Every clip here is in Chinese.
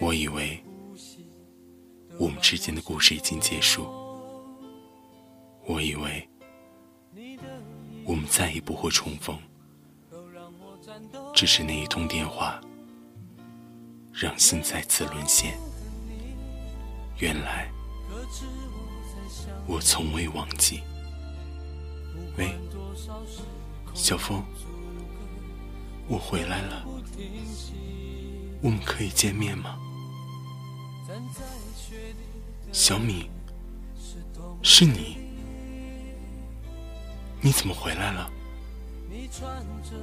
我以为我们之间的故事已经结束，我以为我们再也不会重逢，只是那一通电话让心再次沦陷。原来我从未忘记。喂，小峰，我回来了。我们可以见面吗，小米？是你？你怎么回来了？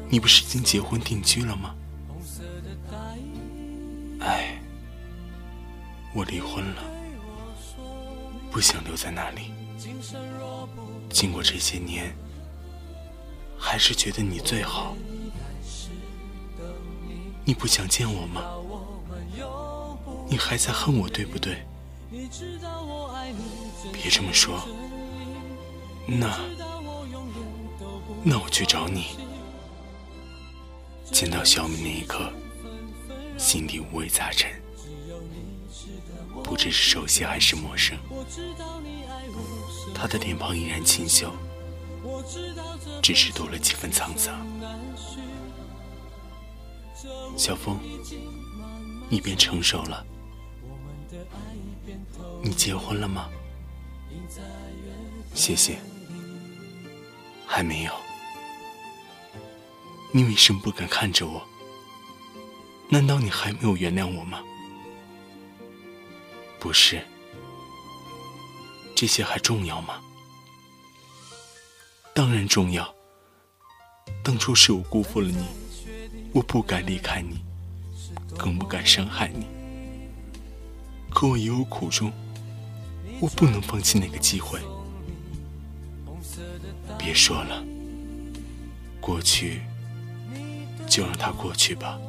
你不是已经结婚定居了吗？哎，我离婚了，不想留在那里。经过这些年，还是觉得你最好。你不想见我吗？你还在恨我，对不对？别这么说。那那我去找你。见到小米那一刻，心底五味杂陈，不知是熟悉还是陌生。他的脸庞依然清秀，只是多了几分沧桑。小峰，你变成熟了。你结婚了吗？谢谢。还没有。你为什么不敢看着我？难道你还没有原谅我吗？不是。这些还重要吗？当然重要。当初是我辜负了你。我不该离开你，更不该伤害你。可我也有苦衷，我不能放弃那个机会。别说了，过去就让它过去吧，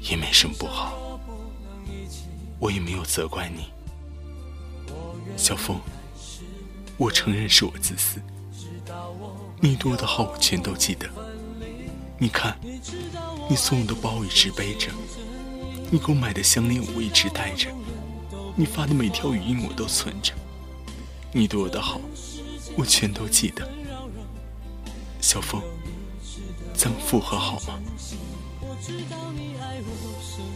也没什么不好。我也没有责怪你，小峰。我承认是我自私，你对我的好我全都记得。你看，你送我的包我一直背着，你给我买的项链我一直戴着，你发的每条语音我都存着，你对我的好，我全都记得。小峰，咱们复合好吗？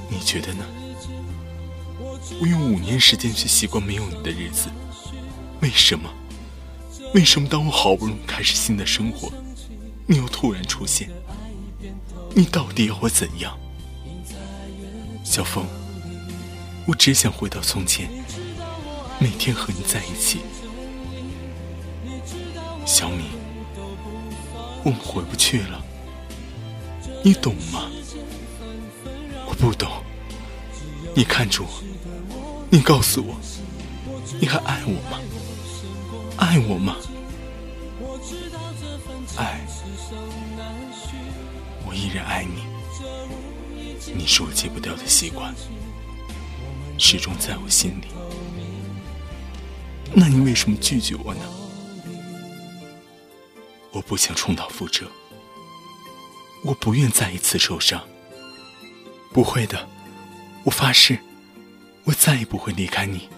你觉得呢？我用五年时间去习惯没有你的日子，为什么？为什么当我好不容易开始新的生活，你又突然出现？你到底要我怎样，小峰？我只想回到从前，每天和你在一起。小米，我们回不去了，你懂吗？我不懂。你看着我，你告诉我，你还爱我吗？爱我吗？我知道这份爱。我依然爱你，你是我戒不掉的习惯，始终在我心里。那你为什么拒绝我呢？我不想重蹈覆辙，我不愿再一次受伤。不会的，我发誓，我再也不会离开你。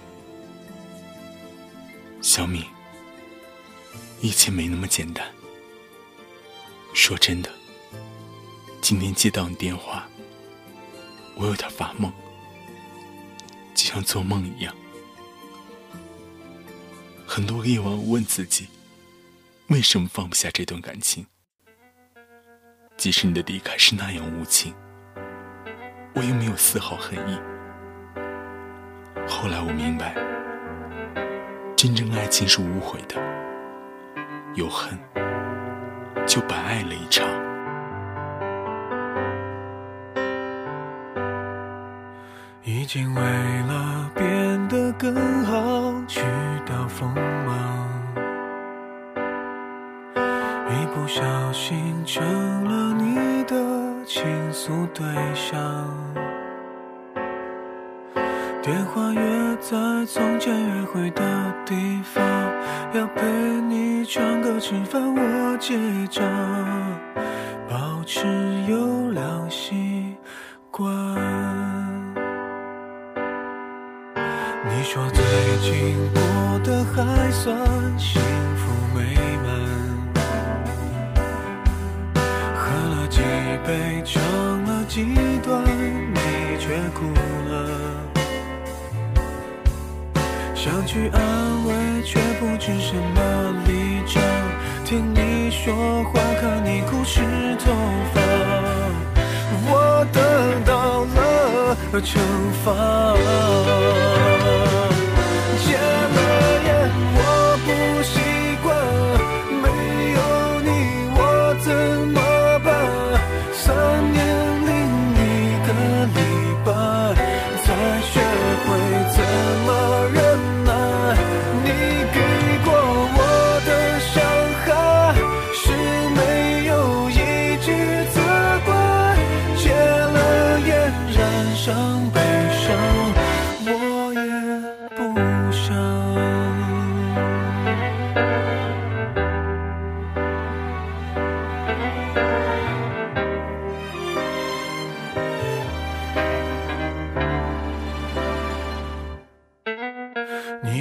小敏，一切没那么简单。说真的。今天接到你电话，我有点发懵，就像做梦一样。很多个夜晚，我问自己，为什么放不下这段感情？即使你的离开是那样无情，我又没有丝毫恨意。后来我明白，真正爱情是无悔的，有恨就白爱了一场。已经为了变得更好，去掉锋芒，一不小心成了你的倾诉对象。电话约在从前约会的地方，要陪你唱歌吃饭，我结账，保持优良习惯。你说最近过得还算幸福美满，喝了几杯，唱了几段，你却哭了。想去安慰，却不知什么立场。听你说话，看你哭湿头发，我得到了惩罚。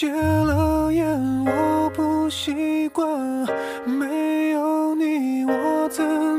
戒了烟我不习惯没有你我怎